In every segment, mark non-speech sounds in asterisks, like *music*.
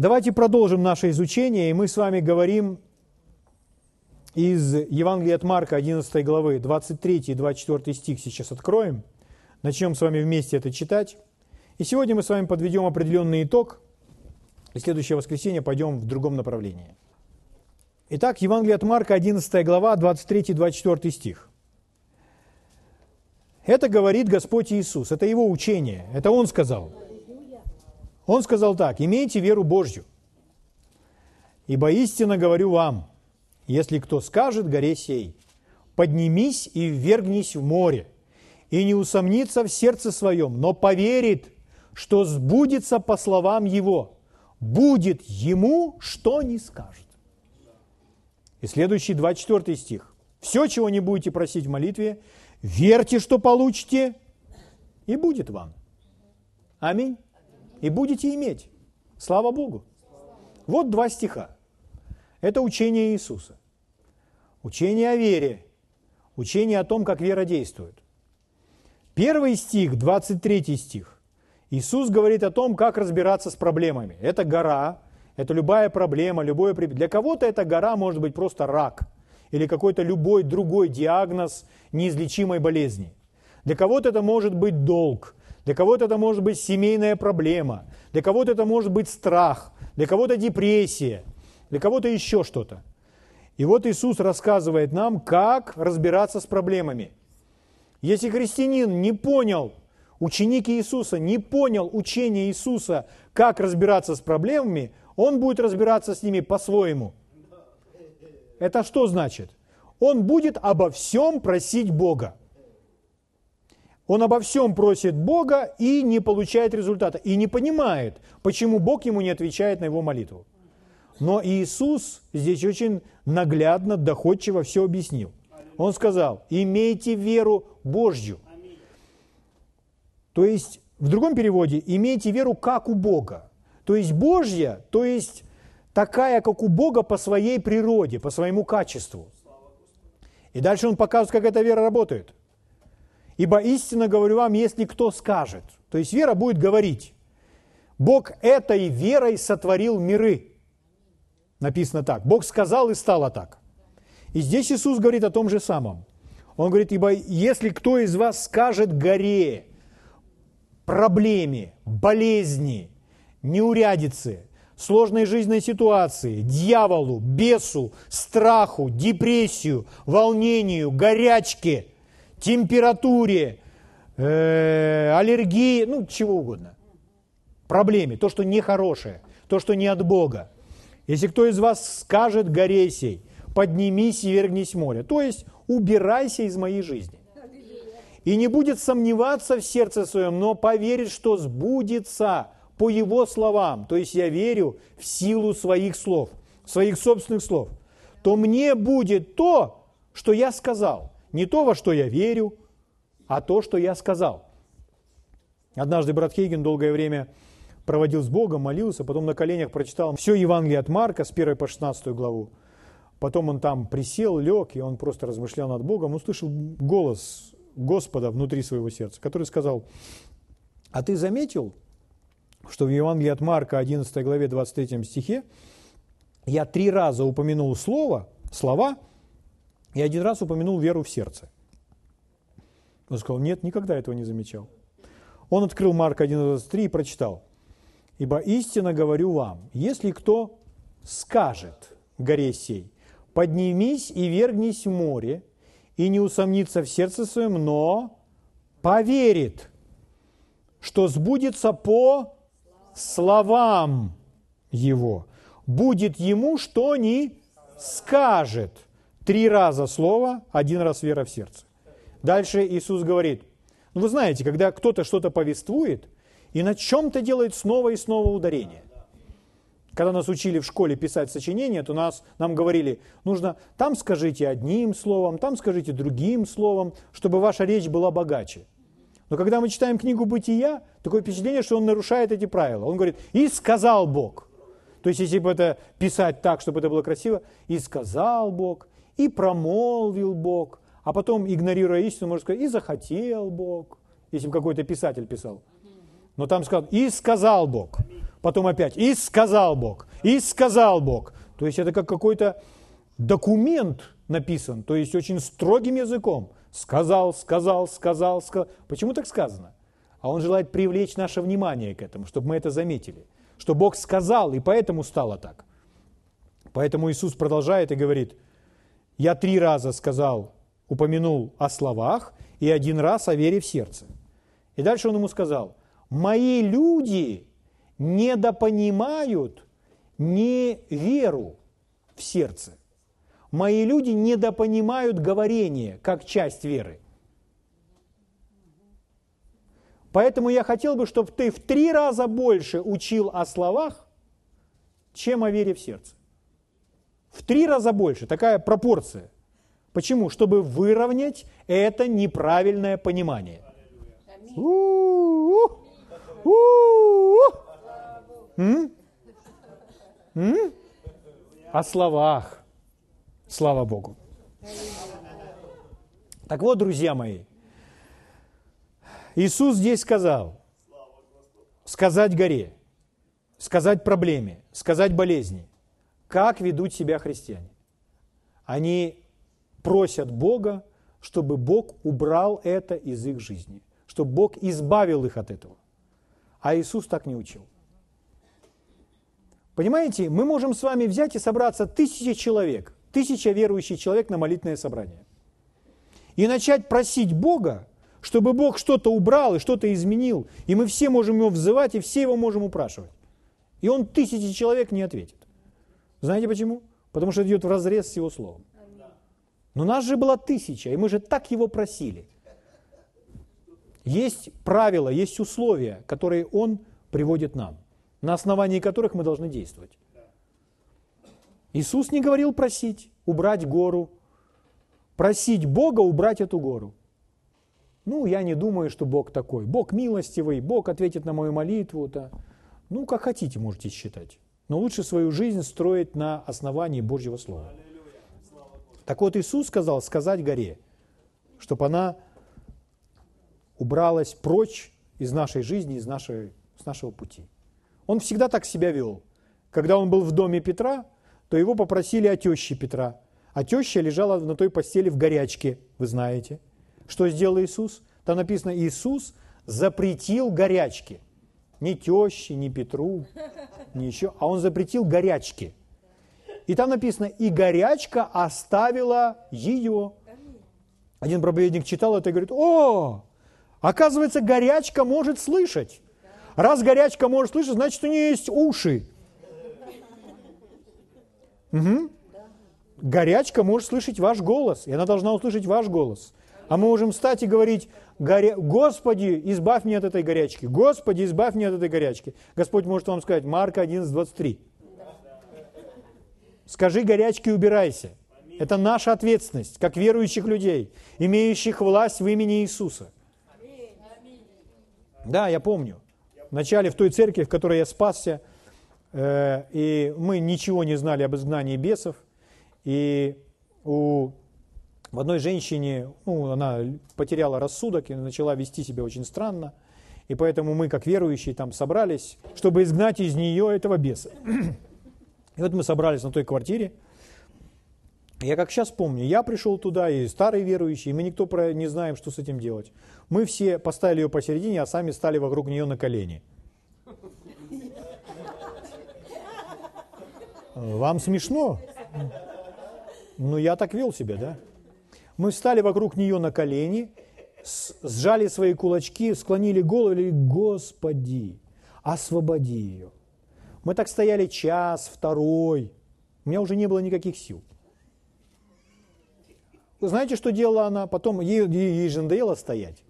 Давайте продолжим наше изучение, и мы с вами говорим из Евангелия от Марка, 11 главы, 23 и 24 стих сейчас откроем. Начнем с вами вместе это читать. И сегодня мы с вами подведем определенный итог, и следующее воскресенье пойдем в другом направлении. Итак, Евангелие от Марка, 11 глава, 23 и 24 стих. Это говорит Господь Иисус, это Его учение, это Он сказал. Он сказал так, имейте веру Божью, ибо истинно говорю вам, если кто скажет горе сей, поднимись и ввергнись в море, и не усомнится в сердце своем, но поверит, что сбудется по словам его, будет ему, что не скажет. И следующий 24 стих. Все, чего не будете просить в молитве, верьте, что получите, и будет вам. Аминь. И будете иметь. Слава Богу. Вот два стиха. Это учение Иисуса. Учение о вере. Учение о том, как вера действует. Первый стих, 23 стих. Иисус говорит о том, как разбираться с проблемами. Это гора, это любая проблема, любое... Для кого-то эта гора может быть просто рак или какой-то любой другой диагноз неизлечимой болезни. Для кого-то это может быть долг, для кого-то это может быть семейная проблема, для кого-то это может быть страх, для кого-то депрессия, для кого-то еще что-то. И вот Иисус рассказывает нам, как разбираться с проблемами. Если христианин не понял, ученик Иисуса не понял учения Иисуса, как разбираться с проблемами, он будет разбираться с ними по-своему. Это что значит? Он будет обо всем просить Бога. Он обо всем просит Бога и не получает результата, и не понимает, почему Бог ему не отвечает на его молитву. Но Иисус здесь очень наглядно, доходчиво все объяснил. Он сказал, имейте веру Божью. То есть, в другом переводе, имейте веру как у Бога. То есть Божья, то есть такая, как у Бога по своей природе, по своему качеству. И дальше он показывает, как эта вера работает. Ибо истинно говорю вам, если кто скажет, то есть вера будет говорить, Бог этой верой сотворил миры – Написано так. Бог сказал и стало так. И здесь Иисус говорит о том же самом. Он говорит, ибо если кто из вас скажет горе, проблеме, болезни, неурядице, сложной жизненной ситуации, дьяволу, бесу, страху, депрессию, волнению, горячке, температуре, э, аллергии, ну, чего угодно, проблеме, то, что нехорошее, то, что не от Бога, если кто из вас скажет горе сей, поднимись и вергнись в море, то есть убирайся из моей жизни. И не будет сомневаться в сердце своем, но поверит, что сбудется по его словам. То есть я верю в силу своих слов, своих собственных слов. То мне будет то, что я сказал. Не то, во что я верю, а то, что я сказал. Однажды брат Хейген долгое время проводил с Богом, молился, потом на коленях прочитал все Евангелие от Марка с 1 по 16 главу. Потом он там присел, лег, и он просто размышлял над Богом, услышал голос Господа внутри своего сердца, который сказал, а ты заметил, что в Евангелии от Марка 11 главе 23 стихе я три раза упомянул слово, слова, и один раз упомянул веру в сердце. Он сказал, нет, никогда этого не замечал. Он открыл Марка 11.23 и прочитал. Ибо истинно говорю вам, если кто скажет горе сей, поднимись и вергнись в море, и не усомнится в сердце своем, но поверит, что сбудется по словам его, будет ему, что не скажет. Три раза слово, один раз вера в сердце. Дальше Иисус говорит, ну вы знаете, когда кто-то что-то повествует – и на чем-то делает снова и снова ударение. Когда нас учили в школе писать сочинения, то нас, нам говорили, нужно там скажите одним словом, там скажите другим словом, чтобы ваша речь была богаче. Но когда мы читаем книгу «Бытия», такое впечатление, что он нарушает эти правила. Он говорит «И сказал Бог». То есть, если бы это писать так, чтобы это было красиво, «И сказал Бог», «И промолвил Бог», а потом, игнорируя истину, можно сказать «И захотел Бог», если бы какой-то писатель писал. Но там сказал, и сказал Бог. Потом опять, и сказал Бог, и сказал Бог. То есть это как какой-то документ написан, то есть очень строгим языком. Сказал, сказал, сказал, сказал. Почему так сказано? А он желает привлечь наше внимание к этому, чтобы мы это заметили. Что Бог сказал, и поэтому стало так. Поэтому Иисус продолжает и говорит, я три раза сказал, упомянул о словах, и один раз о вере в сердце. И дальше он ему сказал, мои люди недопонимают не веру в сердце. Мои люди недопонимают говорение как часть веры. Поэтому я хотел бы, чтобы ты в три раза больше учил о словах, чем о вере в сердце. В три раза больше, такая пропорция. Почему? Чтобы выровнять это неправильное понимание. О словах. Слава Богу. Так вот, друзья мои, Иисус здесь сказал, сказать горе, сказать проблеме, сказать болезни. Как ведут себя христиане? Они просят Бога, чтобы Бог убрал это из их жизни, чтобы Бог избавил их от этого. А Иисус так не учил. Понимаете, мы можем с вами взять и собраться тысяча человек, тысяча верующих человек на молитвенное собрание. И начать просить Бога, чтобы Бог что-то убрал и что-то изменил. И мы все можем его взывать, и все его можем упрашивать. И он тысячи человек не ответит. Знаете почему? Потому что идет в разрез с его словом. Но нас же было тысяча, и мы же так его просили. Есть правила, есть условия, которые он приводит нам, на основании которых мы должны действовать. Иисус не говорил просить, убрать гору, просить Бога убрать эту гору. Ну, я не думаю, что Бог такой. Бог милостивый, Бог ответит на мою молитву. -то. Ну, как хотите, можете считать. Но лучше свою жизнь строить на основании Божьего Слова. Так вот, Иисус сказал сказать горе, чтобы она убралась прочь из нашей жизни, из нашей, с нашего пути. Он всегда так себя вел. Когда он был в доме Петра, то его попросили о теще Петра. А теща лежала на той постели в горячке, вы знаете. Что сделал Иисус? Там написано, Иисус запретил горячки. Ни теще, ни Петру, ни еще. А он запретил горячки. И там написано, и горячка оставила ее. Один проповедник читал это и говорит, о, оказывается, горячка может слышать. Раз горячка может слышать, значит, у нее есть уши. Угу. Горячка может слышать ваш голос, и она должна услышать ваш голос. А мы можем встать и говорить, Господи, избавь меня от этой горячки. Господи, избавь меня от этой горячки. Господь может вам сказать, Марка 11, 23. Скажи горячке убирайся. Это наша ответственность, как верующих людей, имеющих власть в имени Иисуса. Да, я помню. Вначале в той церкви, в которой я спасся, э, и мы ничего не знали об изгнании бесов, и у в одной женщине, ну, она потеряла рассудок и начала вести себя очень странно, и поэтому мы, как верующие, там собрались, чтобы изгнать из нее этого беса. *clears throat* И вот мы собрались на той квартире. Я как сейчас помню, я пришел туда, и старые верующие, и мы никто про не знаем, что с этим делать. Мы все поставили ее посередине, а сами стали вокруг нее на колени. Вам смешно? Ну, я так вел себя, да? Мы встали вокруг нее на колени, сжали свои кулачки, склонили голову и говорили, Господи, освободи ее. Мы так стояли час, второй. У меня уже не было никаких сил. Вы знаете, что делала она? Потом ей, ей, ей же надоело стоять.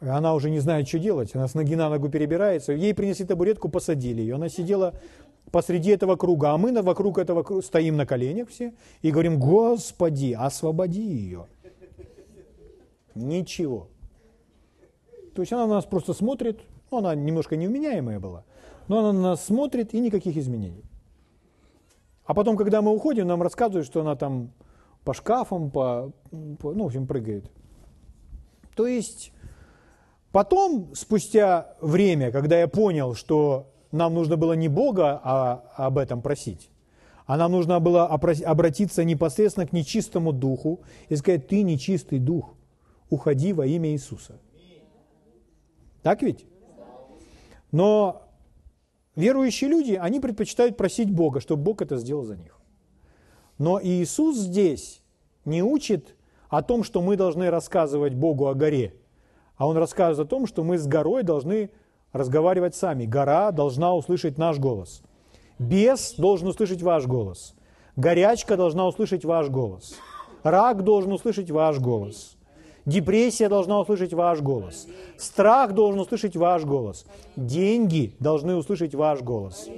Она уже не знает, что делать. Она с ноги на ногу перебирается. Ей принесли табуретку, посадили ее. Она сидела посреди этого круга, а мы вокруг этого круга стоим на коленях все и говорим, Господи, освободи ее. Ничего. То есть она на нас просто смотрит, ну, она немножко невменяемая была, но она на нас смотрит и никаких изменений. А потом, когда мы уходим, нам рассказывают, что она там по шкафам, по, по ну, в общем, прыгает. То есть потом, спустя время, когда я понял, что нам нужно было не Бога а, об этом просить, а нам нужно было обратиться непосредственно к нечистому духу и сказать, ты нечистый дух, уходи во имя Иисуса. Так ведь? Но верующие люди, они предпочитают просить Бога, чтобы Бог это сделал за них. Но Иисус здесь не учит о том, что мы должны рассказывать Богу о горе, а Он рассказывает о том, что мы с горой должны разговаривать сами. Гора должна услышать наш голос. Бес должен услышать ваш голос. Горячка должна услышать ваш голос. Рак должен услышать ваш голос. Депрессия должна услышать ваш голос. Страх должен услышать ваш голос. Деньги должны услышать ваш голос.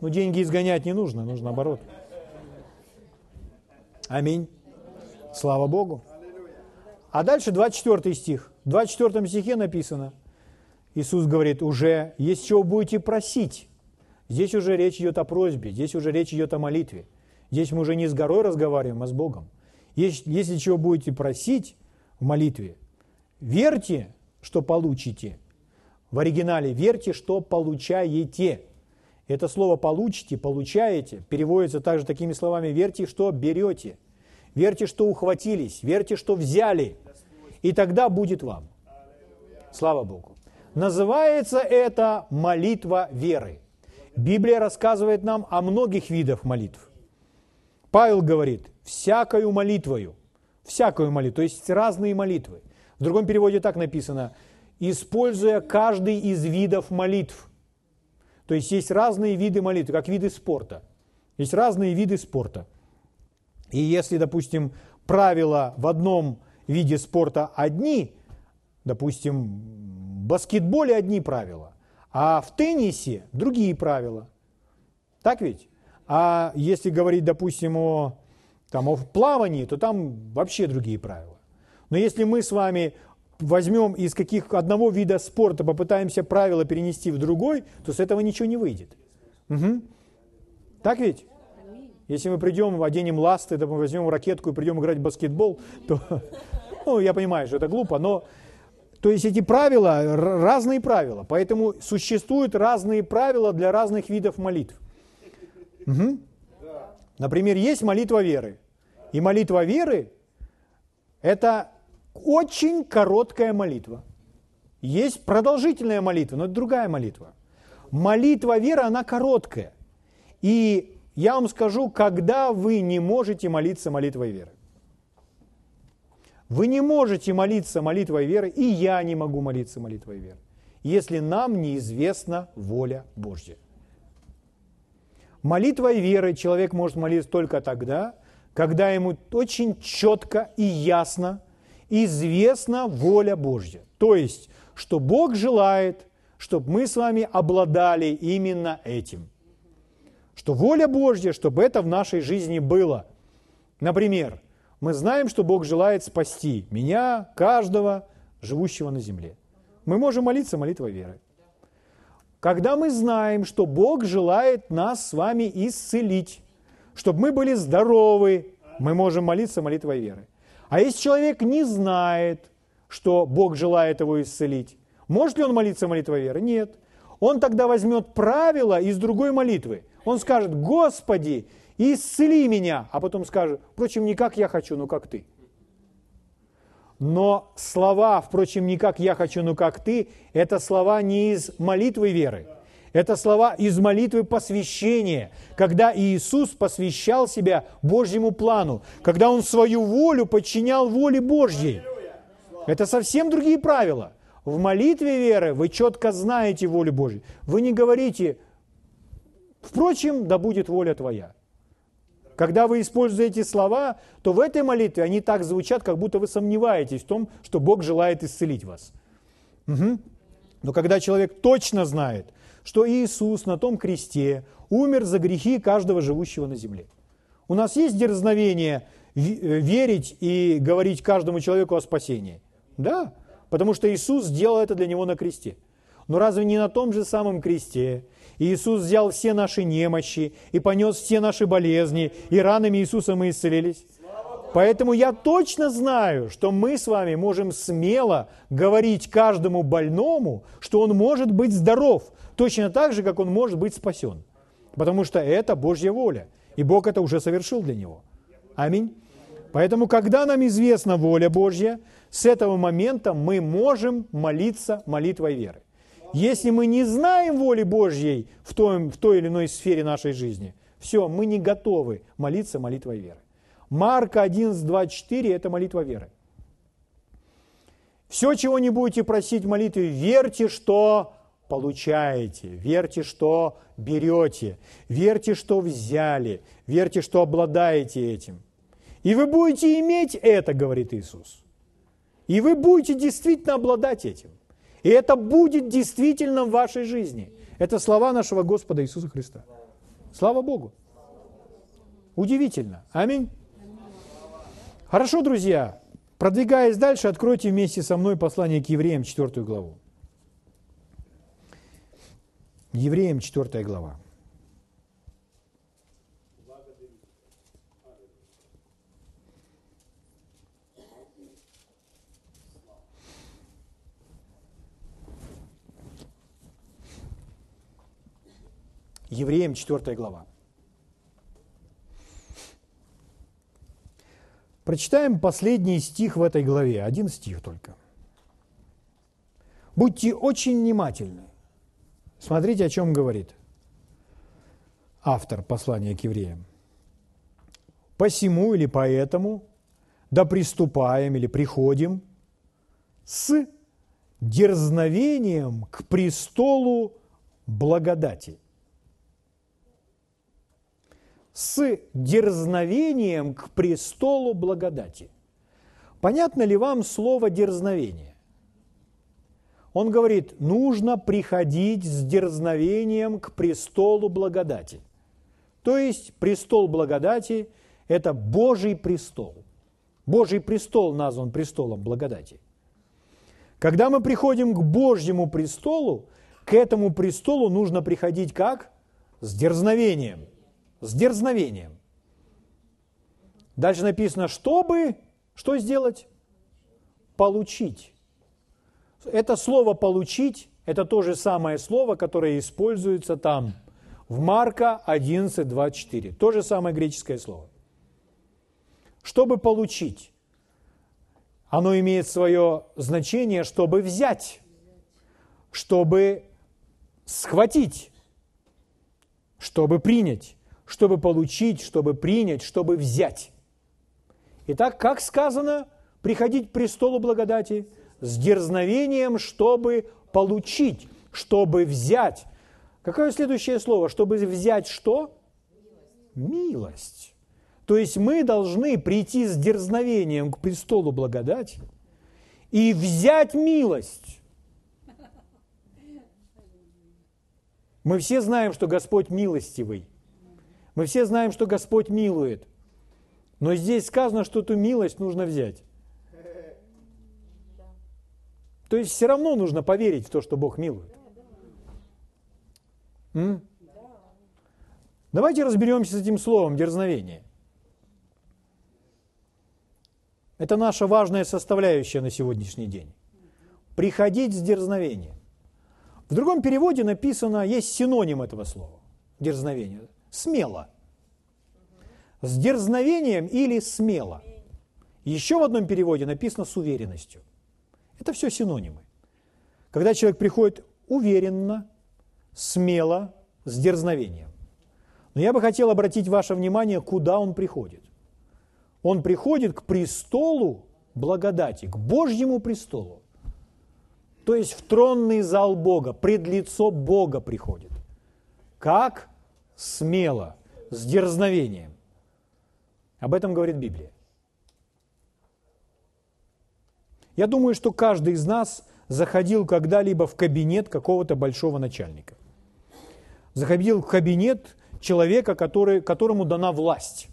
Но деньги изгонять не нужно, нужно наоборот. Аминь. Слава Богу. А дальше 24 стих. В 24 стихе написано, Иисус говорит, уже есть чего будете просить. Здесь уже речь идет о просьбе, здесь уже речь идет о молитве. Здесь мы уже не с горой разговариваем, а с Богом. Если, если чего будете просить в молитве, верьте, что получите. В оригинале верьте, что получаете. Это слово «получите», «получаете» переводится также такими словами «верьте, что берете». Верьте, что ухватились, верьте, что взяли, и тогда будет вам. Слава Богу. Называется это молитва веры. Библия рассказывает нам о многих видах молитв. Павел говорит, всякою молитвою, всякую молитву, то есть разные молитвы. В другом переводе так написано, используя каждый из видов молитв. То есть есть разные виды молитвы, как виды спорта. Есть разные виды спорта. И если, допустим, правила в одном виде спорта одни, допустим, в баскетболе одни правила, а в теннисе другие правила. Так ведь? А если говорить, допустим, о, там, о плавании, то там вообще другие правила. Но если мы с вами возьмем из каких одного вида спорта, попытаемся правила перенести в другой, то с этого ничего не выйдет. Угу. Так ведь? Если мы придем, оденем ласты, да мы возьмем ракетку и придем играть в баскетбол, то, *laughs* ну, я понимаю, что это глупо, но, то есть эти правила, разные правила, поэтому существуют разные правила для разных видов молитв. Угу. Например, есть молитва веры. И молитва веры – это очень короткая молитва. Есть продолжительная молитва, но это другая молитва. Молитва веры, она короткая. И я вам скажу, когда вы не можете молиться молитвой веры. Вы не можете молиться молитвой веры, и я не могу молиться молитвой веры, если нам неизвестна воля Божья. Молитвой веры человек может молиться только тогда, когда ему очень четко и ясно известна воля Божья. То есть, что Бог желает, чтобы мы с вами обладали именно этим – что воля Божья, чтобы это в нашей жизни было. Например, мы знаем, что Бог желает спасти меня, каждого, живущего на земле. Мы можем молиться молитвой веры. Когда мы знаем, что Бог желает нас с вами исцелить, чтобы мы были здоровы, мы можем молиться молитвой веры. А если человек не знает, что Бог желает его исцелить, может ли он молиться молитвой веры? Нет. Он тогда возьмет правила из другой молитвы. Он скажет, Господи, исцели меня, а потом скажет, впрочем, не как я хочу, но как ты. Но слова, впрочем, не как я хочу, но как ты, это слова не из молитвы веры. Это слова из молитвы посвящения, когда Иисус посвящал себя Божьему плану, когда Он свою волю подчинял воле Божьей. Это совсем другие правила. В молитве веры вы четко знаете волю Божью. Вы не говорите, Впрочем, да будет воля твоя. Когда вы используете слова, то в этой молитве они так звучат, как будто вы сомневаетесь в том, что Бог желает исцелить вас. Угу. Но когда человек точно знает, что Иисус на том кресте умер за грехи каждого живущего на земле. У нас есть дерзновение э, верить и говорить каждому человеку о спасении? Да, потому что Иисус сделал это для него на кресте. Но разве не на том же самом кресте Иисус взял все наши немощи и понес все наши болезни, и ранами Иисуса мы исцелились. Поэтому я точно знаю, что мы с вами можем смело говорить каждому больному, что он может быть здоров, точно так же, как он может быть спасен. Потому что это Божья воля, и Бог это уже совершил для него. Аминь. Поэтому, когда нам известна воля Божья, с этого момента мы можем молиться молитвой веры. Если мы не знаем воли Божьей в той, в той или иной сфере нашей жизни, все, мы не готовы молиться молитвой веры. Марка 11, 24 – это молитва веры. Все, чего не будете просить в молитве, верьте, что получаете, верьте, что берете, верьте, что взяли, верьте, что обладаете этим. И вы будете иметь это, говорит Иисус. И вы будете действительно обладать этим. И это будет действительно в вашей жизни. Это слова нашего Господа Иисуса Христа. Слава Богу. Удивительно. Аминь. Хорошо, друзья. Продвигаясь дальше, откройте вместе со мной послание к евреям, 4 главу. Евреям, 4 глава. Евреям 4 глава. Прочитаем последний стих в этой главе, один стих только. Будьте очень внимательны. Смотрите, о чем говорит автор послания к евреям. «Посему или поэтому, да приступаем или приходим с дерзновением к престолу благодати» с дерзновением к престолу благодати. Понятно ли вам слово «дерзновение»? Он говорит, нужно приходить с дерзновением к престолу благодати. То есть престол благодати – это Божий престол. Божий престол назван престолом благодати. Когда мы приходим к Божьему престолу, к этому престолу нужно приходить как? С дерзновением – с дерзновением. Дальше написано, чтобы что сделать? Получить. Это слово «получить» – это то же самое слово, которое используется там, в Марка 11, 24. То же самое греческое слово. Чтобы получить, оно имеет свое значение, чтобы взять, чтобы схватить, чтобы принять чтобы получить, чтобы принять, чтобы взять. Итак, как сказано, приходить к престолу благодати с дерзновением, чтобы получить, чтобы взять. Какое следующее слово? Чтобы взять что? Милость. То есть мы должны прийти с дерзновением к престолу благодати и взять милость. Мы все знаем, что Господь милостивый – мы все знаем, что Господь милует. Но здесь сказано, что эту милость нужно взять. То есть все равно нужно поверить в то, что Бог милует. М? Давайте разберемся с этим словом дерзновение. Это наша важная составляющая на сегодняшний день. Приходить с дерзновением. В другом переводе написано, есть синоним этого слова – дерзновение смело. С дерзновением или смело. Еще в одном переводе написано с уверенностью. Это все синонимы. Когда человек приходит уверенно, смело, с дерзновением. Но я бы хотел обратить ваше внимание, куда он приходит. Он приходит к престолу благодати, к Божьему престолу. То есть в тронный зал Бога, пред лицо Бога приходит. Как? Смело, с дерзновением. Об этом говорит Библия. Я думаю, что каждый из нас заходил когда-либо в кабинет какого-то большого начальника. Заходил в кабинет человека, который, которому дана власть.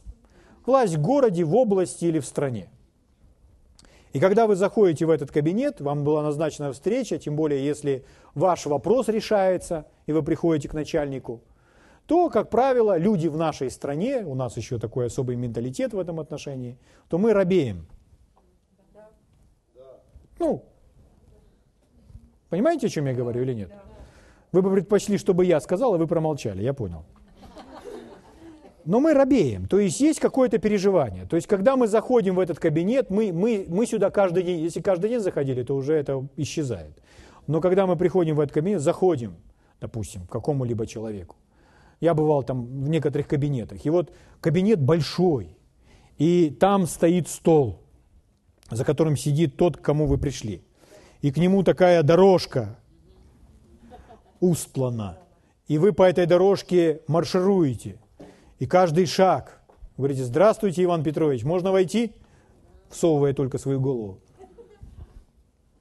Власть в городе, в области или в стране. И когда вы заходите в этот кабинет, вам была назначена встреча, тем более если ваш вопрос решается, и вы приходите к начальнику – то, как правило, люди в нашей стране, у нас еще такой особый менталитет в этом отношении, то мы робеем. Ну, понимаете, о чем я говорю или нет? Вы бы предпочли, чтобы я сказал, а вы промолчали, я понял. Но мы робеем, то есть есть какое-то переживание. То есть когда мы заходим в этот кабинет, мы, мы, мы сюда каждый день, если каждый день заходили, то уже это исчезает. Но когда мы приходим в этот кабинет, заходим, допустим, к какому-либо человеку. Я бывал там в некоторых кабинетах, и вот кабинет большой, и там стоит стол, за которым сидит тот, к кому вы пришли. И к нему такая дорожка устлана. И вы по этой дорожке маршируете – и каждый шаг, говорите, здравствуйте, Иван Петрович, можно войти? Всовывая только свою голову.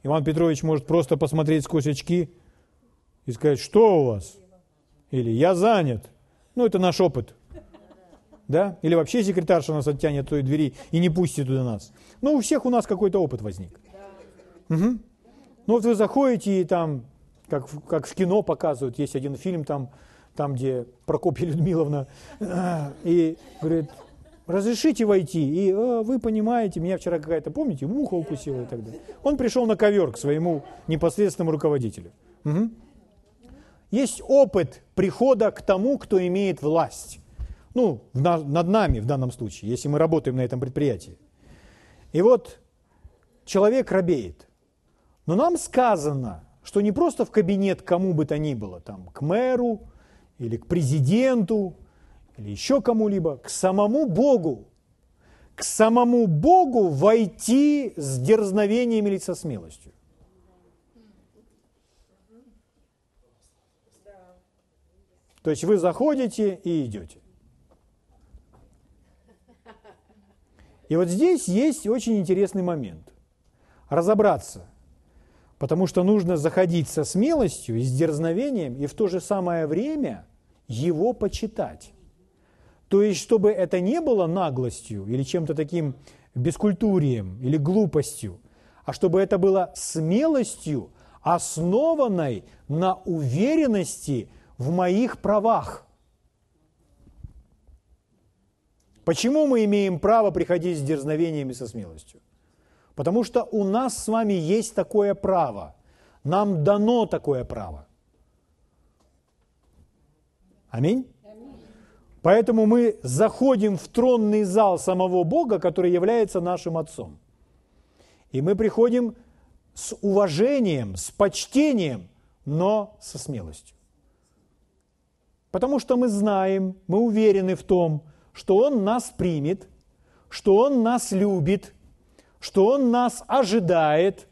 Иван Петрович может просто посмотреть сквозь очки и сказать, что у вас? Или я занят. Ну, это наш опыт. Да? Или вообще секретарша нас оттянет той двери и не пустит туда нас. Ну, у всех у нас какой-то опыт возник. Угу. Ну, вот вы заходите и там, как, как в кино показывают, есть один фильм там, там, где Прокопья Людмиловна, э, и говорит, разрешите войти. И э, вы понимаете, меня вчера какая-то, помните, муха укусила и так далее. Он пришел на ковер к своему непосредственному руководителю. Угу. Есть опыт прихода к тому, кто имеет власть. Ну, над нами в данном случае, если мы работаем на этом предприятии. И вот человек робеет. Но нам сказано, что не просто в кабинет кому бы то ни было, там, к мэру, или к президенту, или еще кому-либо, к самому Богу. К самому Богу войти с дерзновением или со смелостью. То есть вы заходите и идете. И вот здесь есть очень интересный момент. Разобраться, Потому что нужно заходить со смелостью и с дерзновением, и в то же самое время его почитать. То есть, чтобы это не было наглостью или чем-то таким бескультурием или глупостью, а чтобы это было смелостью, основанной на уверенности в моих правах. Почему мы имеем право приходить с дерзновением и со смелостью? Потому что у нас с вами есть такое право. Нам дано такое право. Аминь. Поэтому мы заходим в тронный зал самого Бога, который является нашим Отцом. И мы приходим с уважением, с почтением, но со смелостью. Потому что мы знаем, мы уверены в том, что Он нас примет, что Он нас любит, что Он нас ожидает.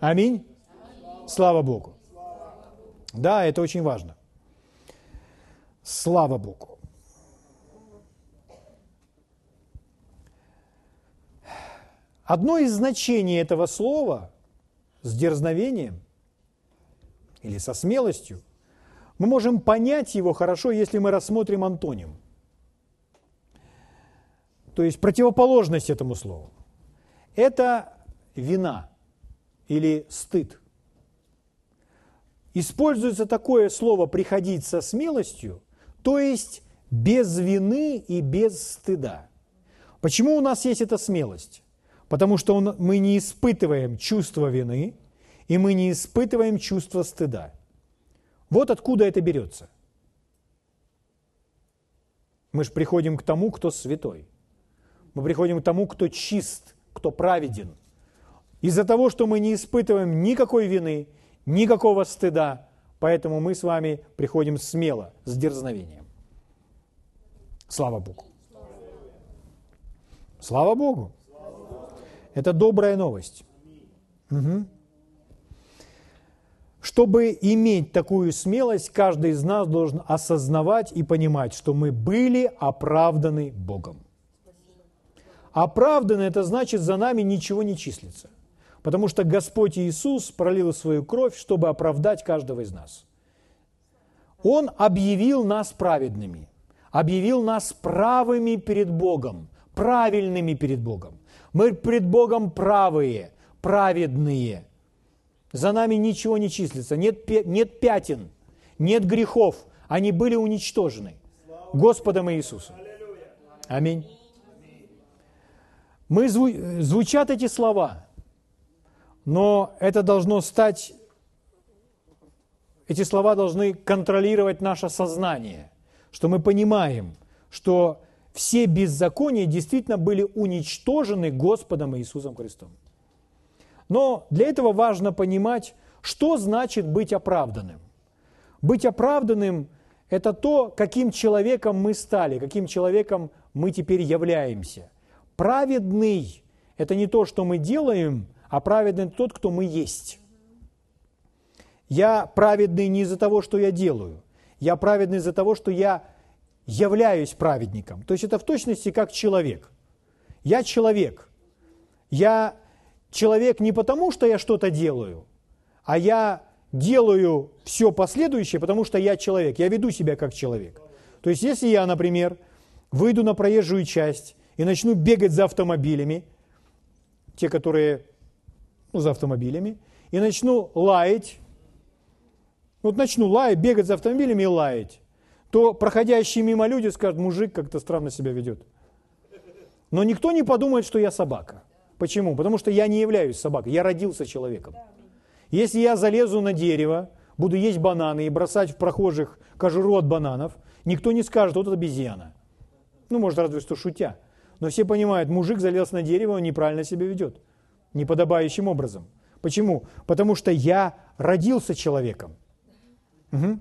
Аминь. Слава Богу. Да, это очень важно. Слава Богу. Одно из значений этого слова с дерзновением или со смелостью, мы можем понять его хорошо, если мы рассмотрим антоним – то есть противоположность этому слову. Это вина или стыд. Используется такое слово «приходить со смелостью», то есть без вины и без стыда. Почему у нас есть эта смелость? Потому что он, мы не испытываем чувство вины, и мы не испытываем чувство стыда. Вот откуда это берется. Мы же приходим к тому, кто святой – мы приходим к тому, кто чист, кто праведен. Из-за того, что мы не испытываем никакой вины, никакого стыда, поэтому мы с вами приходим смело, с дерзновением. Слава Богу. Слава Богу. Это добрая новость. Угу. Чтобы иметь такую смелость, каждый из нас должен осознавать и понимать, что мы были оправданы Богом. Оправданы – это значит, за нами ничего не числится. Потому что Господь Иисус пролил свою кровь, чтобы оправдать каждого из нас. Он объявил нас праведными, объявил нас правыми перед Богом, правильными перед Богом. Мы пред Богом правые, праведные. За нами ничего не числится, нет, нет пятен, нет грехов, они были уничтожены Господом Иисусом. Аминь. Мы зву- звучат эти слова, но это должно стать, эти слова должны контролировать наше сознание, что мы понимаем, что все беззакония действительно были уничтожены Господом Иисусом Христом. Но для этого важно понимать, что значит быть оправданным. Быть оправданным – это то, каким человеком мы стали, каким человеком мы теперь являемся. Праведный – это не то, что мы делаем, а праведный – тот, кто мы есть. Я праведный не из-за того, что я делаю. Я праведный из-за того, что я являюсь праведником. То есть это в точности как человек. Я человек. Я человек не потому, что я что-то делаю, а я делаю все последующее, потому что я человек. Я веду себя как человек. То есть если я, например, выйду на проезжую часть и начну бегать за автомобилями, те, которые ну, за автомобилями, и начну лаять, вот начну лаять, бегать за автомобилями и лаять, то проходящие мимо люди скажут, мужик как-то странно себя ведет. Но никто не подумает, что я собака. Почему? Потому что я не являюсь собакой, я родился человеком. Если я залезу на дерево, буду есть бананы и бросать в прохожих кожуру от бананов, никто не скажет, вот это обезьяна. Ну, может, разве что шутя. Но все понимают, мужик залез на дерево, он неправильно себя ведет. Неподобающим образом. Почему? Потому что я родился человеком. Угу.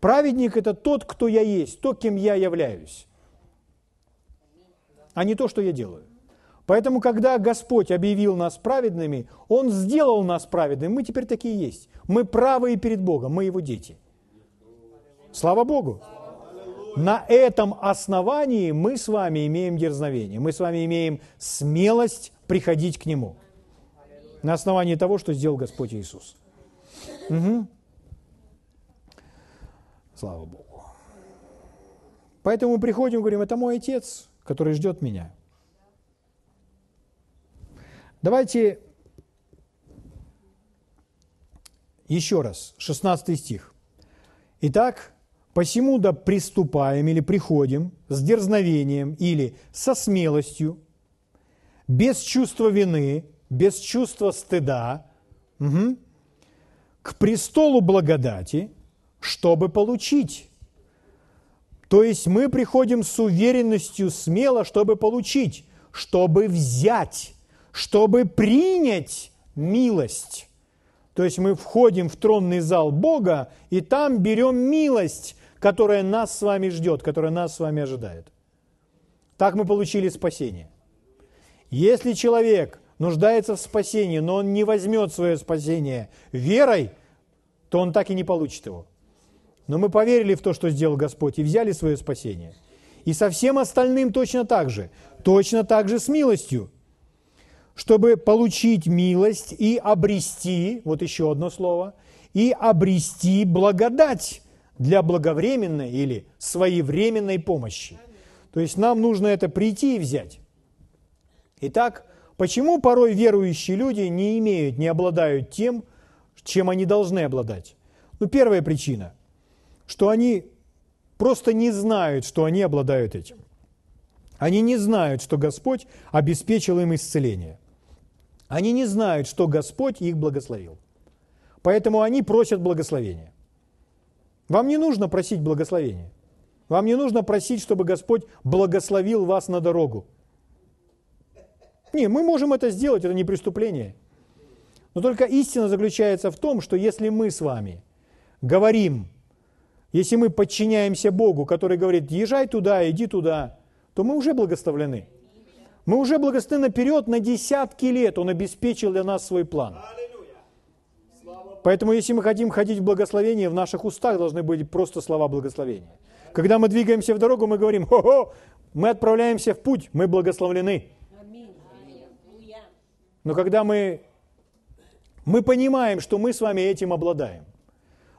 Праведник – это тот, кто я есть, то, кем я являюсь, а не то, что я делаю. Поэтому, когда Господь объявил нас праведными, Он сделал нас праведными, мы теперь такие есть. Мы правые перед Богом, мы Его дети. Слава Богу! На этом основании мы с вами имеем дерзновение, мы с вами имеем смелость приходить к Нему. На основании того, что сделал Господь Иисус. Угу. Слава Богу. Поэтому мы приходим и говорим, это мой отец, который ждет меня. Давайте еще раз, 16 стих. Итак, посему да приступаем или приходим с дерзновением или со смелостью, без чувства вины, без чувства стыда, угу, к престолу благодати, чтобы получить. То есть мы приходим с уверенностью смело, чтобы получить, чтобы взять, чтобы принять милость. То есть мы входим в тронный зал Бога, и там берем милость, которая нас с вами ждет, которая нас с вами ожидает. Так мы получили спасение. Если человек нуждается в спасении, но он не возьмет свое спасение верой, то он так и не получит его. Но мы поверили в то, что сделал Господь, и взяли свое спасение. И со всем остальным точно так же. Точно так же с милостью. Чтобы получить милость и обрести, вот еще одно слово, и обрести благодать для благовременной или своевременной помощи. То есть нам нужно это прийти и взять. Итак, почему порой верующие люди не имеют, не обладают тем, чем они должны обладать? Ну, первая причина – что они просто не знают, что они обладают этим. Они не знают, что Господь обеспечил им исцеление. Они не знают, что Господь их благословил. Поэтому они просят благословения. Вам не нужно просить благословения. Вам не нужно просить, чтобы Господь благословил вас на дорогу. Не, мы можем это сделать, это не преступление. Но только истина заключается в том, что если мы с вами говорим если мы подчиняемся Богу, который говорит, езжай туда, иди туда, то мы уже благословлены. Мы уже благословлены наперед на десятки лет. Он обеспечил для нас свой план. Поэтому, если мы хотим ходить в благословение, в наших устах должны быть просто слова благословения. Когда мы двигаемся в дорогу, мы говорим, хо-хо, мы отправляемся в путь, мы благословлены. Но когда мы, мы понимаем, что мы с вами этим обладаем.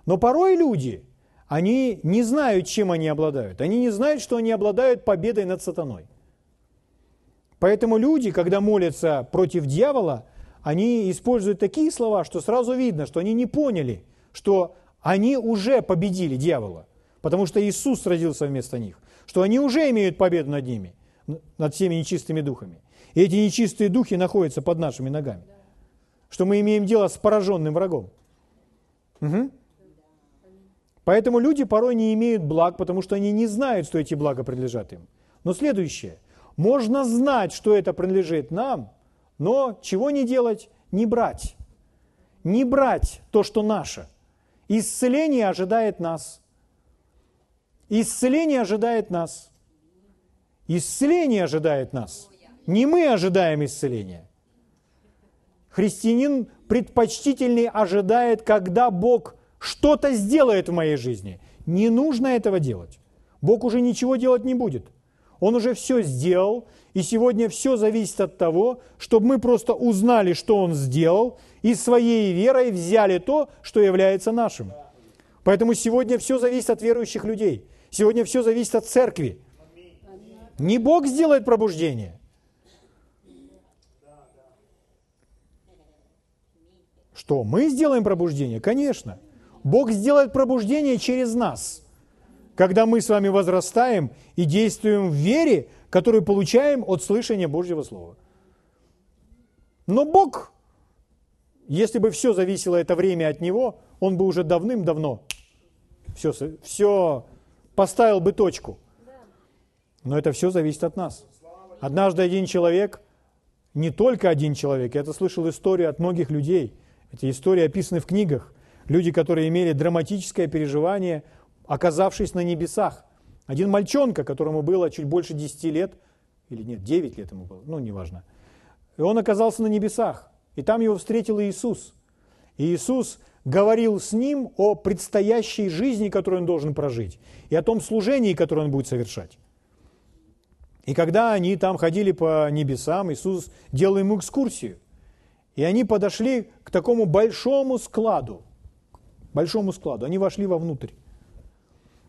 Но порой люди, они не знают, чем они обладают. Они не знают, что они обладают победой над сатаной. Поэтому люди, когда молятся против дьявола, они используют такие слова, что сразу видно, что они не поняли, что они уже победили дьявола, потому что Иисус родился вместо них, что они уже имеют победу над ними, над всеми нечистыми духами. И эти нечистые духи находятся под нашими ногами. Что мы имеем дело с пораженным врагом. Угу. Поэтому люди порой не имеют благ, потому что они не знают, что эти блага принадлежат им. Но следующее. Можно знать, что это принадлежит нам, но чего не делать? Не брать. Не брать то, что наше. Исцеление ожидает нас. Исцеление ожидает нас. Исцеление ожидает нас. Не мы ожидаем исцеления. Христианин предпочтительнее ожидает, когда Бог что-то сделает в моей жизни. Не нужно этого делать. Бог уже ничего делать не будет. Он уже все сделал, и сегодня все зависит от того, чтобы мы просто узнали, что Он сделал, и своей верой взяли то, что является нашим. Поэтому сегодня все зависит от верующих людей. Сегодня все зависит от церкви. Не Бог сделает пробуждение. Что, мы сделаем пробуждение? Конечно. Бог сделает пробуждение через нас, когда мы с вами возрастаем и действуем в вере, которую получаем от слышания Божьего Слова. Но Бог, если бы все зависело это время от Него, Он бы уже давным-давно все, все поставил бы точку. Но это все зависит от нас. Однажды один человек, не только один человек, я это слышал историю от многих людей, эти истории описаны в книгах, люди, которые имели драматическое переживание, оказавшись на небесах. Один мальчонка, которому было чуть больше 10 лет, или нет, 9 лет ему было, ну, неважно. И он оказался на небесах, и там его встретил Иисус. И Иисус говорил с ним о предстоящей жизни, которую он должен прожить, и о том служении, которое он будет совершать. И когда они там ходили по небесам, Иисус делал им экскурсию. И они подошли к такому большому складу. Большому складу. Они вошли вовнутрь.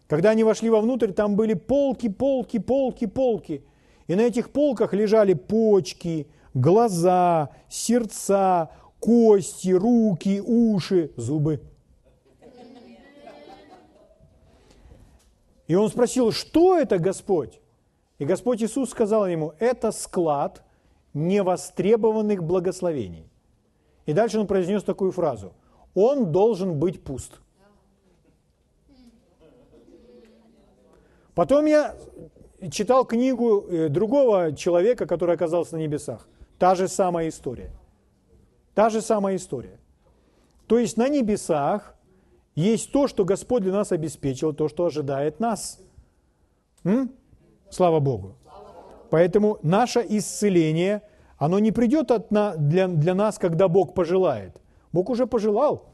Когда они вошли вовнутрь, там были полки, полки, полки, полки. И на этих полках лежали почки, глаза, сердца, кости, руки, уши, зубы. И он спросил, что это, Господь? И Господь Иисус сказал ему, это склад невостребованных благословений. И дальше он произнес такую фразу. Он должен быть пуст. Потом я читал книгу э, другого человека, который оказался на небесах. Та же самая история. Та же самая история. То есть на небесах есть то, что Господь для нас обеспечил, то, что ожидает нас. М? Слава Богу. Поэтому наше исцеление, оно не придет от на, для, для нас, когда Бог пожелает. Бог уже пожелал.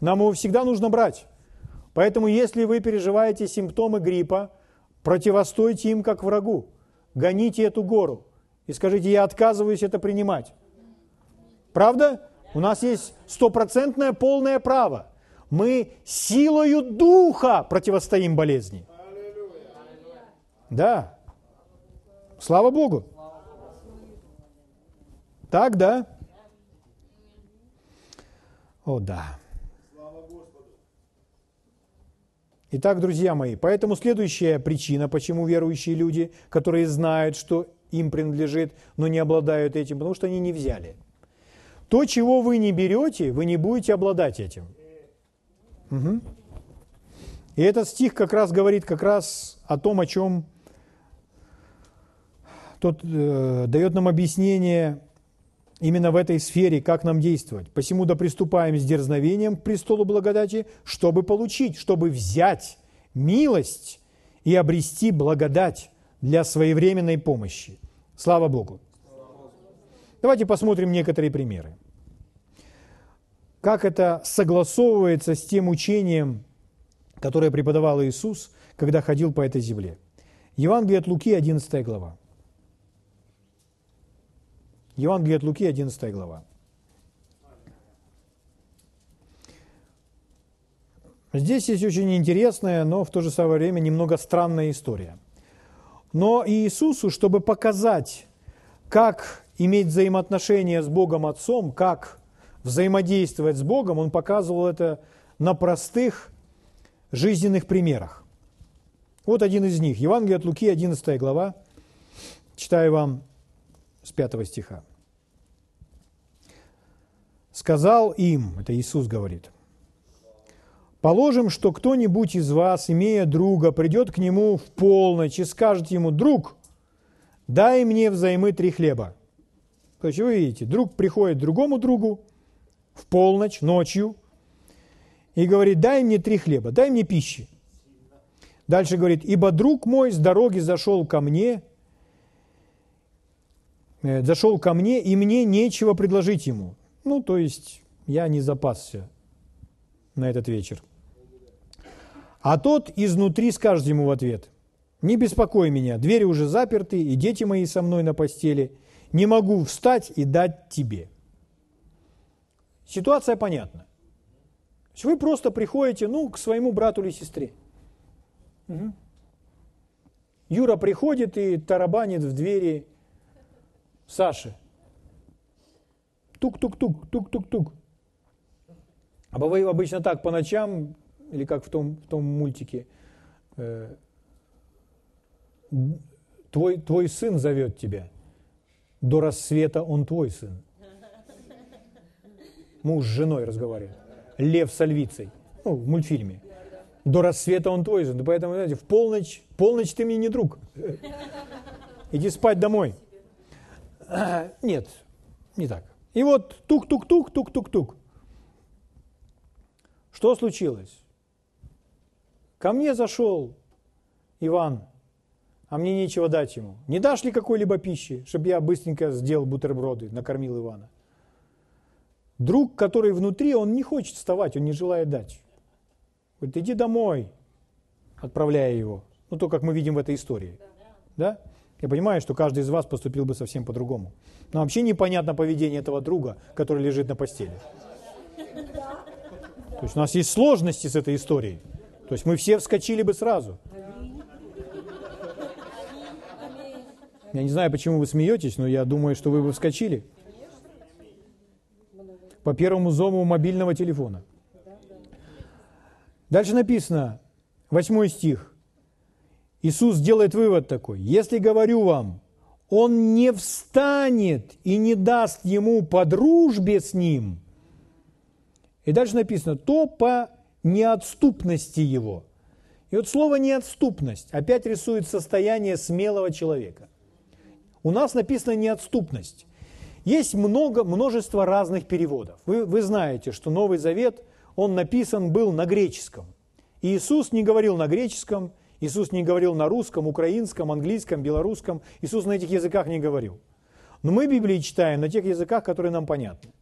Нам его всегда нужно брать. Поэтому, если вы переживаете симптомы гриппа, противостойте им как врагу. Гоните эту гору и скажите, я отказываюсь это принимать. Правда? У нас есть стопроцентное полное право. Мы силою духа противостоим болезни. Да. Слава Богу. Так, да? О, да. Итак, друзья мои, поэтому следующая причина, почему верующие люди, которые знают, что им принадлежит, но не обладают этим, потому что они не взяли – то, чего вы не берете, вы не будете обладать этим. Угу. И этот стих как раз говорит как раз о том, о чем тот э, дает нам объяснение именно в этой сфере, как нам действовать. Посему да приступаем с дерзновением к престолу благодати, чтобы получить, чтобы взять милость и обрести благодать для своевременной помощи. Слава Богу! Давайте посмотрим некоторые примеры. Как это согласовывается с тем учением, которое преподавал Иисус, когда ходил по этой земле. Евангелие от Луки, 11 глава. Евангелие от Луки, 11 глава. Здесь есть очень интересная, но в то же самое время немного странная история. Но Иисусу, чтобы показать, как иметь взаимоотношения с Богом Отцом, как взаимодействовать с Богом, он показывал это на простых жизненных примерах. Вот один из них. Евангелие от Луки, 11 глава. Читаю вам с 5 стиха. «Сказал им, это Иисус говорит, Положим, что кто-нибудь из вас, имея друга, придет к нему в полночь и скажет ему, «Друг, дай мне взаймы три хлеба». То есть вы видите, друг приходит другому другу в полночь, ночью, и говорит, дай мне три хлеба, дай мне пищи. Дальше говорит, ибо друг мой с дороги зашел ко мне, э, зашел ко мне, и мне нечего предложить ему. Ну, то есть я не запасся на этот вечер. А тот изнутри скажет ему в ответ, «Не беспокой меня, двери уже заперты, и дети мои со мной на постели. Не могу встать и дать тебе». Ситуация понятна. Вы просто приходите ну, к своему брату или сестре. Угу. Юра приходит и тарабанит в двери Саши. Тук-тук-тук, тук-тук-тук. А вы обычно так по ночам, или как в том, в том мультике, э, твой, твой сын зовет тебя. До рассвета он твой сын. Муж с женой разговаривает. Лев с львицей. Ну, в мультфильме. До рассвета он твой сын. Поэтому, знаете, в полночь, полночь ты мне не друг. Иди спать домой. *clears throat* Нет, не так. И вот тук-тук-тук, тук-тук-тук. Что случилось? Ко мне зашел Иван, а мне нечего дать ему. Не дашь ли какой-либо пищи, чтобы я быстренько сделал бутерброды, накормил Ивана? Друг, который внутри, он не хочет вставать, он не желает дать. Говорит, иди домой, отправляя его. Ну, то, как мы видим в этой истории. Да? Я понимаю, что каждый из вас поступил бы совсем по-другому. Но вообще непонятно поведение этого друга, который лежит на постели. То есть у нас есть сложности с этой историей. То есть мы все вскочили бы сразу. Я не знаю, почему вы смеетесь, но я думаю, что вы бы вскочили. По первому зову мобильного телефона. Дальше написано, восьмой стих. Иисус делает вывод такой. Если говорю вам, он не встанет и не даст ему по дружбе с ним – и дальше написано, то по неотступности его. И вот слово неотступность опять рисует состояние смелого человека. У нас написано неотступность. Есть много, множество разных переводов. Вы, вы знаете, что Новый Завет, он написан был на греческом. Иисус не говорил на греческом, Иисус не говорил на русском, украинском, английском, белорусском. Иисус на этих языках не говорил. Но мы Библии читаем на тех языках, которые нам понятны.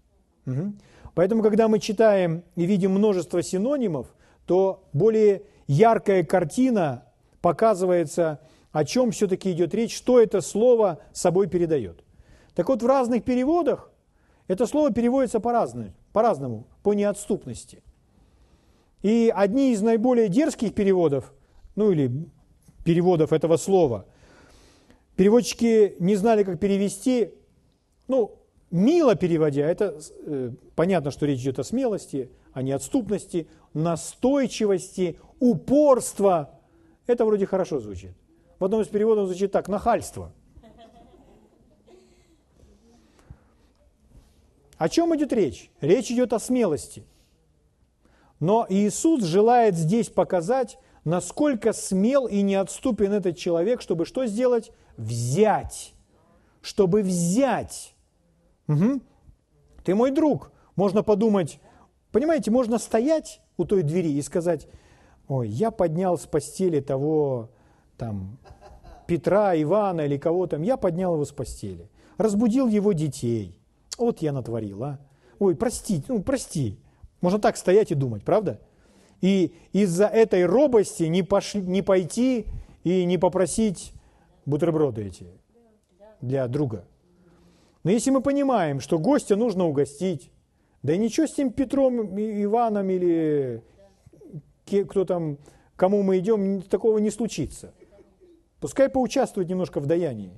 Угу. Поэтому, когда мы читаем и видим множество синонимов, то более яркая картина показывается, о чем все-таки идет речь, что это слово собой передает. Так вот, в разных переводах это слово переводится по-разному, по-разному, по неотступности. И одни из наиболее дерзких переводов, ну или переводов этого слова, переводчики не знали, как перевести, ну, мило переводя, это э, понятно, что речь идет о смелости, о неотступности, настойчивости, упорства. Это вроде хорошо звучит. В одном из переводов звучит так, нахальство. О чем идет речь? Речь идет о смелости. Но Иисус желает здесь показать, насколько смел и неотступен этот человек, чтобы что сделать? Взять. Чтобы взять Угу. Ты мой друг. Можно подумать, понимаете, можно стоять у той двери и сказать, ой, я поднял с постели того там Петра, Ивана или кого там, я поднял его с постели, разбудил его детей. Вот я натворил, а. Ой, прости, ну прости. Можно так стоять и думать, правда? И из-за этой робости не, пошли, не пойти и не попросить бутерброды эти для друга. Но если мы понимаем, что гостя нужно угостить, да и ничего с тем Петром, Иваном или кто там, кому мы идем, такого не случится. Пускай поучаствует немножко в даянии.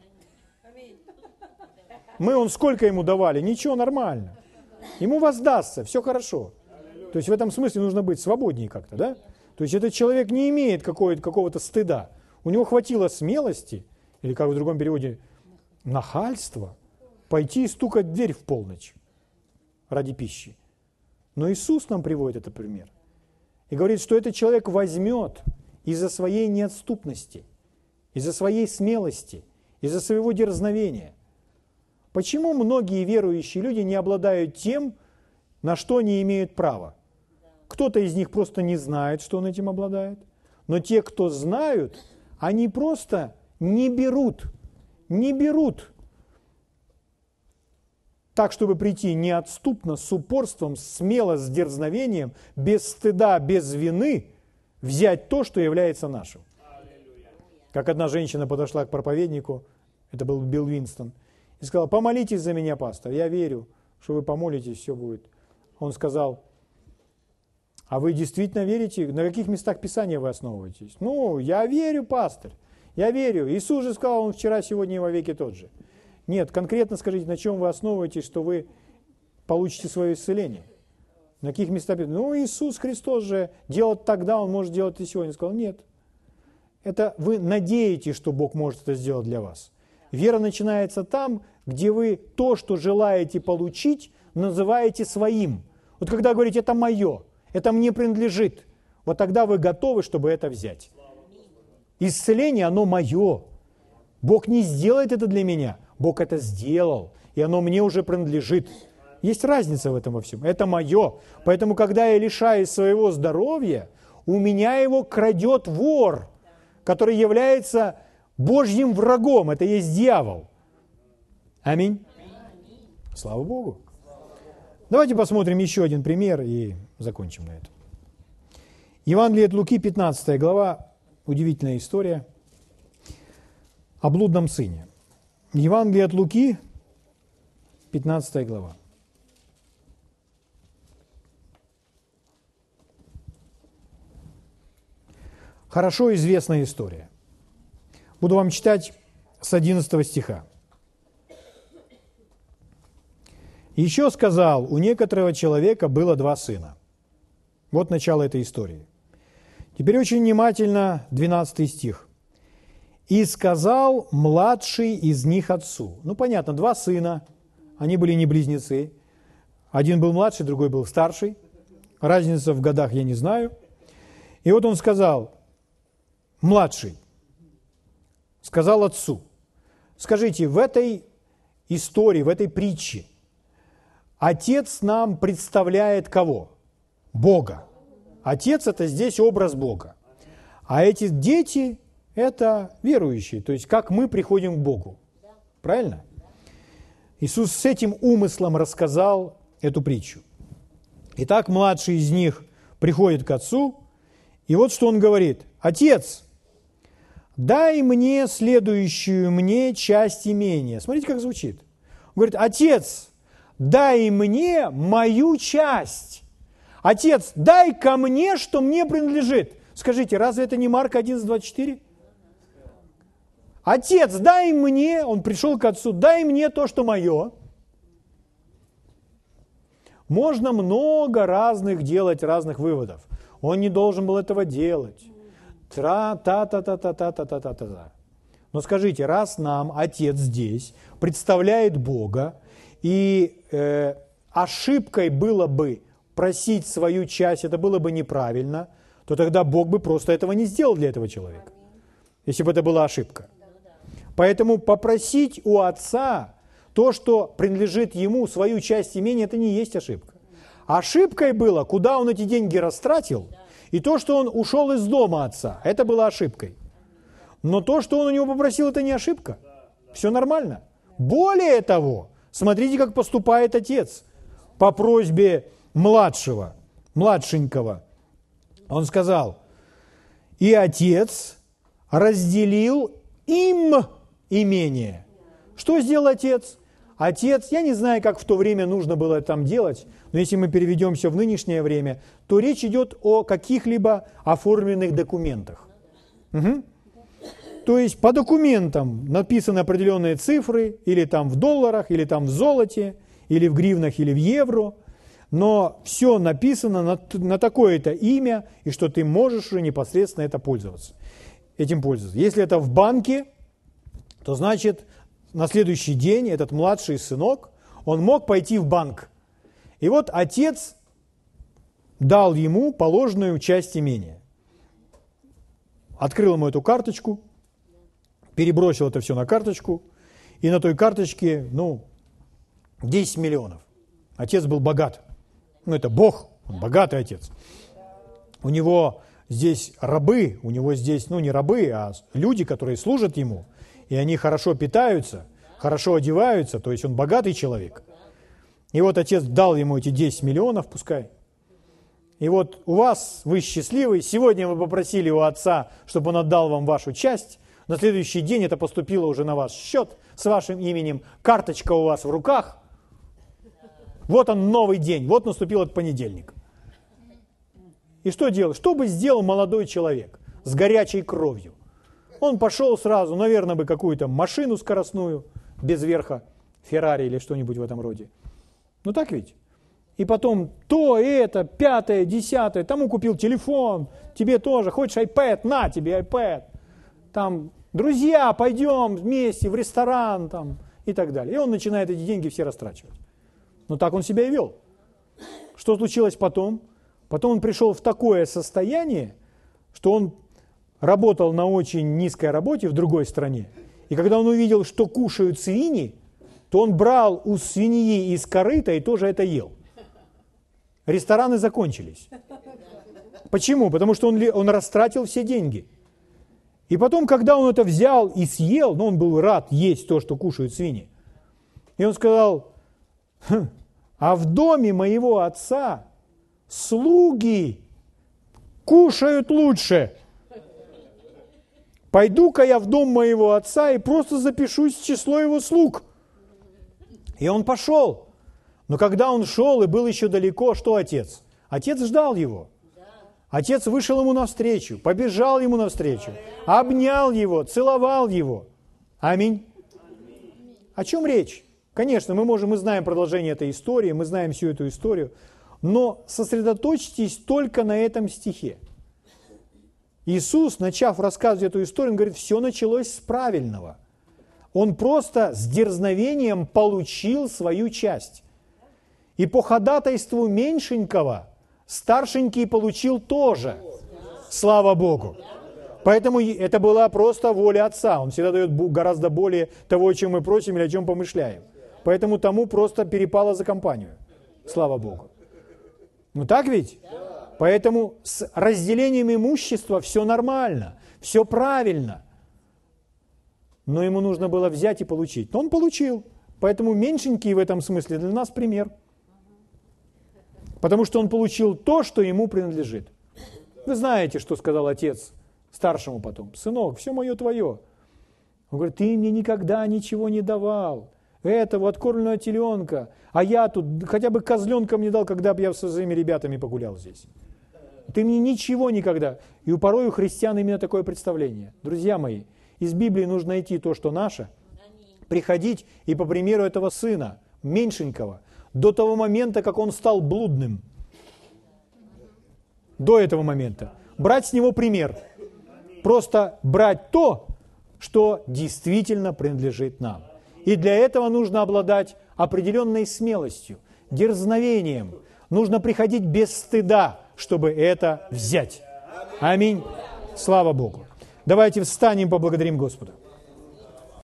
Мы он сколько ему давали? Ничего, нормально. Ему воздастся, все хорошо. То есть в этом смысле нужно быть свободнее как-то, да? То есть этот человек не имеет какого-то стыда. У него хватило смелости, или как в другом переводе, нахальства, пойти и стукать в дверь в полночь ради пищи. Но Иисус нам приводит этот пример. И говорит, что этот человек возьмет из-за своей неотступности, из-за своей смелости, из-за своего дерзновения. Почему многие верующие люди не обладают тем, на что они имеют право? Кто-то из них просто не знает, что он этим обладает. Но те, кто знают, они просто не берут, не берут так, чтобы прийти неотступно, с упорством, смело, с дерзновением, без стыда, без вины, взять то, что является нашим. Как одна женщина подошла к проповеднику, это был Билл Винстон, и сказала, помолитесь за меня, пастор, я верю, что вы помолитесь, все будет. Он сказал, а вы действительно верите? На каких местах Писания вы основываетесь? Ну, я верю, пастор. Я верю. Иисус же сказал, он вчера, сегодня и во веки тот же. Нет, конкретно скажите, на чем вы основываетесь, что вы получите свое исцеление? На каких местах? Ну, Иисус Христос же делал тогда, Он может делать и сегодня. Он сказал, нет. Это вы надеетесь, что Бог может это сделать для вас. Вера начинается там, где вы то, что желаете получить, называете своим. Вот когда говорите, это мое, это мне принадлежит, вот тогда вы готовы, чтобы это взять. Исцеление, оно мое. Бог не сделает это для меня. Бог это сделал, и оно мне уже принадлежит. Есть разница в этом во всем. Это мое. Поэтому, когда я лишаюсь своего здоровья, у меня его крадет вор, который является Божьим врагом. Это есть дьявол. Аминь. Слава Богу. Давайте посмотрим еще один пример и закончим на этом. Евангелие от Луки, 15 глава, удивительная история о блудном сыне. Евангелие от Луки, 15 глава. Хорошо известная история. Буду вам читать с 11 стиха. Еще сказал, у некоторого человека было два сына. Вот начало этой истории. Теперь очень внимательно 12 стих. «И сказал младший из них отцу». Ну, понятно, два сына, они были не близнецы. Один был младший, другой был старший. Разница в годах я не знаю. И вот он сказал, младший, сказал отцу, скажите, в этой истории, в этой притче, отец нам представляет кого? Бога. Отец – это здесь образ Бога. А эти дети это верующие, то есть как мы приходим к Богу. Правильно? Иисус с этим умыслом рассказал эту притчу. Итак, младший из них приходит к отцу, и вот что он говорит. «Отец, дай мне следующую мне часть имения». Смотрите, как звучит. Он говорит, «Отец, дай мне мою часть». «Отец, дай ко мне, что мне принадлежит». Скажите, разве это не Марк 11:24? Отец, дай мне, он пришел к отцу, дай мне то, что мое. Можно много разных делать, разных выводов. Он не должен был этого делать. Тра-та-та-та-та-та-та-та-та-та. Но скажите, раз нам Отец здесь представляет Бога, и э, ошибкой было бы просить свою часть, это было бы неправильно, то тогда Бог бы просто этого не сделал для этого человека, если бы это была ошибка. Поэтому попросить у отца то, что принадлежит ему, свою часть имения, это не есть ошибка. Ошибкой было, куда он эти деньги растратил, и то, что он ушел из дома отца, это было ошибкой. Но то, что он у него попросил, это не ошибка. Все нормально. Более того, смотрите, как поступает отец по просьбе младшего, младшенького. Он сказал, и отец разделил им имение. Что сделал отец? Отец, я не знаю, как в то время нужно было там делать, но если мы переведемся в нынешнее время, то речь идет о каких-либо оформленных документах. Угу. То есть по документам написаны определенные цифры, или там в долларах, или там в золоте, или в гривнах, или в евро. Но все написано на, на такое-то имя, и что ты можешь уже непосредственно это пользоваться, этим пользоваться. Если это в банке, то значит на следующий день этот младший сынок, он мог пойти в банк. И вот отец дал ему положенную часть имения. Открыл ему эту карточку, перебросил это все на карточку, и на той карточке, ну, 10 миллионов. Отец был богат. Ну, это Бог, он богатый отец. У него здесь рабы, у него здесь, ну, не рабы, а люди, которые служат ему, и они хорошо питаются, хорошо одеваются, то есть он богатый человек. И вот отец дал ему эти 10 миллионов, пускай. И вот у вас, вы счастливы, сегодня вы попросили у отца, чтобы он отдал вам вашу часть, на следующий день это поступило уже на ваш счет с вашим именем, карточка у вас в руках. Вот он новый день, вот наступил этот понедельник. И что делать? Что бы сделал молодой человек с горячей кровью? Он пошел сразу, наверное, бы какую-то машину скоростную, без верха, Феррари или что-нибудь в этом роде. Ну так ведь? И потом то, это, пятое, десятое, тому купил телефон, тебе тоже, хочешь iPad, на тебе iPad. Там друзья, пойдем вместе в ресторан там, и так далее. И он начинает эти деньги все растрачивать. Но так он себя и вел. Что случилось потом? Потом он пришел в такое состояние, что он работал на очень низкой работе в другой стране. И когда он увидел, что кушают свиньи, то он брал у свиньи из корыта и тоже это ел. Рестораны закончились. Почему? Потому что он, он растратил все деньги – и потом, когда он это взял и съел, ну, он был рад есть то, что кушают свиньи. И он сказал, а в доме моего отца слуги кушают лучше. Пойду-ка я в дом моего отца и просто запишусь в число его слуг. И он пошел. Но когда он шел и был еще далеко, что отец? Отец ждал его – Отец вышел ему навстречу, побежал ему навстречу, обнял его, целовал его. Аминь. О чем речь? Конечно, мы можем, мы знаем продолжение этой истории, мы знаем всю эту историю, но сосредоточьтесь только на этом стихе. Иисус, начав рассказывать эту историю, он говорит, все началось с правильного. Он просто с дерзновением получил свою часть. И по ходатайству меньшенького – Старшенький получил тоже. Слава Богу. Поэтому это была просто воля Отца. Он всегда дает гораздо более того, о чем мы просим или о чем помышляем. Поэтому тому просто перепало за компанию. Слава Богу. Ну так ведь? Поэтому с разделением имущества все нормально, все правильно. Но ему нужно было взять и получить. Но он получил. Поэтому меньшенький в этом смысле для нас пример – потому что он получил то, что ему принадлежит. Вы знаете, что сказал отец старшему потом. Сынок, все мое твое. Он говорит, ты мне никогда ничего не давал. Этого откормленного теленка. А я тут хотя бы козленка мне дал, когда бы я со своими ребятами погулял здесь. Ты мне ничего никогда. И у порой у христиан именно такое представление. Друзья мои, из Библии нужно найти то, что наше, приходить и по примеру этого сына, меньшенького, до того момента, как он стал блудным. До этого момента. Брать с него пример. Просто брать то, что действительно принадлежит нам. И для этого нужно обладать определенной смелостью, дерзновением. Нужно приходить без стыда, чтобы это взять. Аминь. Слава Богу. Давайте встанем, поблагодарим Господа.